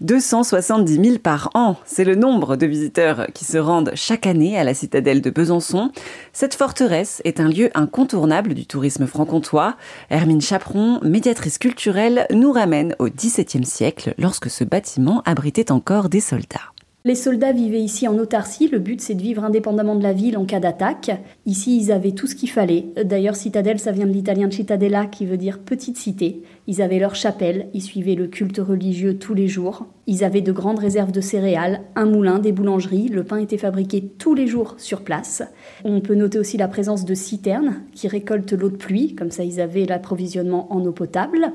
270 000 par an, c'est le nombre de visiteurs qui se rendent chaque année à la citadelle de Besançon. Cette forteresse est un lieu incontournable du tourisme franc-comtois. Hermine Chaperon, médiatrice culturelle, nous ramène au XVIIe siècle lorsque ce bâtiment abritait encore des soldats. Les soldats vivaient ici en autarcie, le but c'est de vivre indépendamment de la ville en cas d'attaque. Ici ils avaient tout ce qu'il fallait. D'ailleurs citadelle ça vient de l'italien cittadella qui veut dire petite cité. Ils avaient leur chapelle, ils suivaient le culte religieux tous les jours. Ils avaient de grandes réserves de céréales, un moulin, des boulangeries, le pain était fabriqué tous les jours sur place. On peut noter aussi la présence de citernes qui récoltent l'eau de pluie, comme ça ils avaient l'approvisionnement en eau potable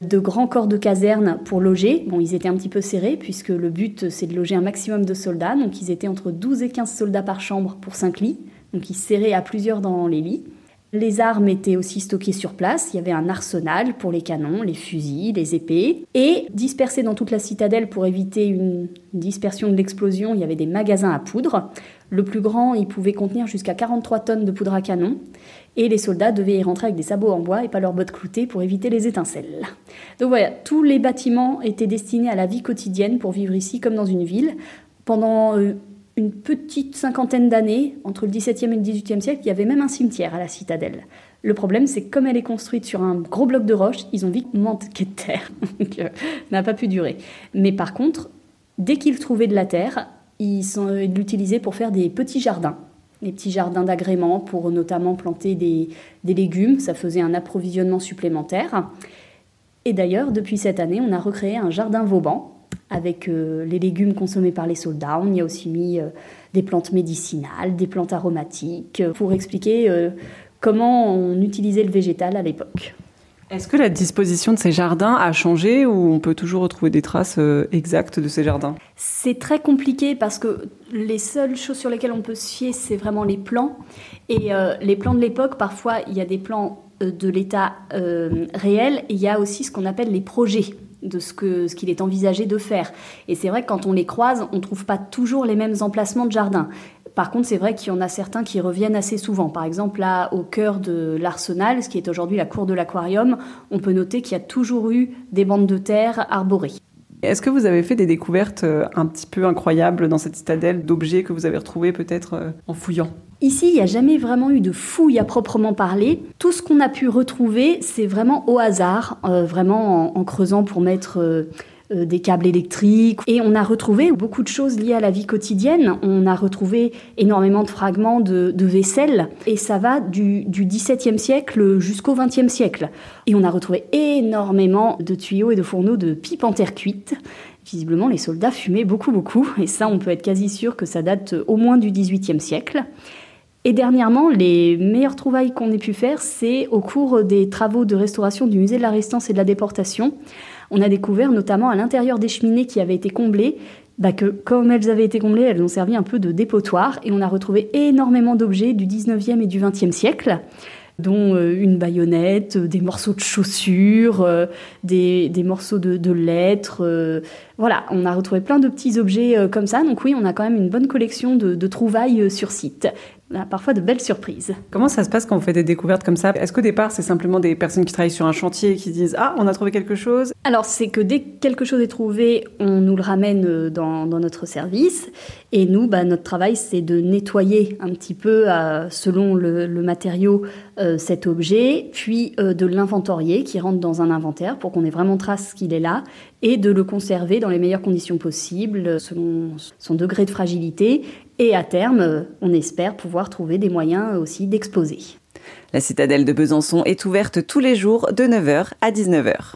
de grands corps de caserne pour loger. Bon, ils étaient un petit peu serrés puisque le but c'est de loger un maximum de soldats. Donc ils étaient entre 12 et 15 soldats par chambre pour 5 lits. Donc ils serraient à plusieurs dans les lits. Les armes étaient aussi stockées sur place. Il y avait un arsenal pour les canons, les fusils, les épées. Et dispersés dans toute la citadelle pour éviter une dispersion de l'explosion, il y avait des magasins à poudre. Le plus grand, il pouvait contenir jusqu'à 43 tonnes de poudre à canon. Et les soldats devaient y rentrer avec des sabots en bois et pas leurs bottes cloutées pour éviter les étincelles. Donc voilà, tous les bâtiments étaient destinés à la vie quotidienne pour vivre ici comme dans une ville. Pendant euh, une petite cinquantaine d'années, entre le XVIIe et le XVIIIe siècle, il y avait même un cimetière à la citadelle. Le problème, c'est que comme elle est construite sur un gros bloc de roche, ils ont vite manqué de terre. Donc, euh, n'a pas pu durer. Mais par contre, dès qu'ils trouvaient de la terre, ils l'utilisaient pour faire des petits jardins. Des petits jardins d'agrément pour notamment planter des, des légumes. Ça faisait un approvisionnement supplémentaire. Et d'ailleurs, depuis cette année, on a recréé un jardin Vauban avec euh, les légumes consommés par les soldats. On y a aussi mis euh, des plantes médicinales, des plantes aromatiques, euh, pour expliquer comment on utilisait le végétal à l'époque. Est-ce que la disposition de ces jardins a changé ou on peut toujours retrouver des traces exactes de ces jardins? C'est très compliqué parce que les seules choses sur lesquelles on peut se fier, c'est vraiment les plans. Et les plans de l'époque, parfois, il y a des plans de l'état réel et il y a aussi ce qu'on appelle les projets de ce qu'il est envisagé de faire. Et c'est vrai que quand on les croise, on ne trouve pas toujours les mêmes emplacements de jardin. Par contre, c'est vrai qu'il y en a certains qui reviennent assez souvent. Par exemple, là, au cœur de l'arsenal, ce qui est aujourd'hui la cour de l'aquarium, on peut noter qu'il y a toujours eu des bandes de terre arborées. Est-ce que vous avez fait des découvertes euh, un petit peu incroyables dans cette citadelle d'objets que vous avez retrouvés peut-être euh, en fouillant? Ici, il n'y a jamais vraiment eu de fouille à proprement parler. Tout ce qu'on a pu retrouver, c'est vraiment au hasard, euh, vraiment en, creusant pour mettre des câbles électriques. Et on a retrouvé beaucoup de choses liées à la vie quotidienne. On a retrouvé énormément de fragments de, vaisselle. Et ça va du, du XVIIe siècle jusqu'au XXe siècle. Et on a retrouvé énormément de tuyaux et de fourneaux de pipes en terre cuite. Visiblement, les soldats fumaient beaucoup, beaucoup. Et ça, on peut être quasi sûr que ça date au moins du XVIIIe siècle. Et dernièrement, les meilleures trouvailles qu'on ait pu faire, c'est au cours des travaux de restauration du musée de la Résistance et de la Déportation. On a découvert notamment à l'intérieur des cheminées qui avaient été comblées, bah que comme elles avaient été comblées, elles ont servi un peu de dépotoir et on a retrouvé énormément d'objets du 19e et du 20e siècle dont euh, une baïonnette, des morceaux de chaussures, euh, des, morceaux de, lettres. voilà, on a retrouvé plein de petits objets euh, comme ça. Donc oui, on a quand même une bonne collection de trouvailles sur site a parfois de belles surprises. Comment ça se passe quand on fait des découvertes comme ça? Est-ce qu'au départ, c'est simplement des personnes qui travaillent sur un chantier et qui disent Ah, on a trouvé quelque chose? Alors, c'est que dès que quelque chose est trouvé, on nous le ramène euh, dans, notre service. Et nous, bah, notre travail, c'est de nettoyer un petit peu, euh, selon le, matériau, euh, cet objet, puis de l'inventorier qui rentre dans un inventaire pour qu'on ait vraiment trace qu'il est là, et de le conserver dans les meilleures conditions possibles, selon son degré de fragilité, et à terme, on espère pouvoir trouver des moyens aussi d'exposer. La citadelle de Besançon est ouverte tous les jours de 9h à 19h.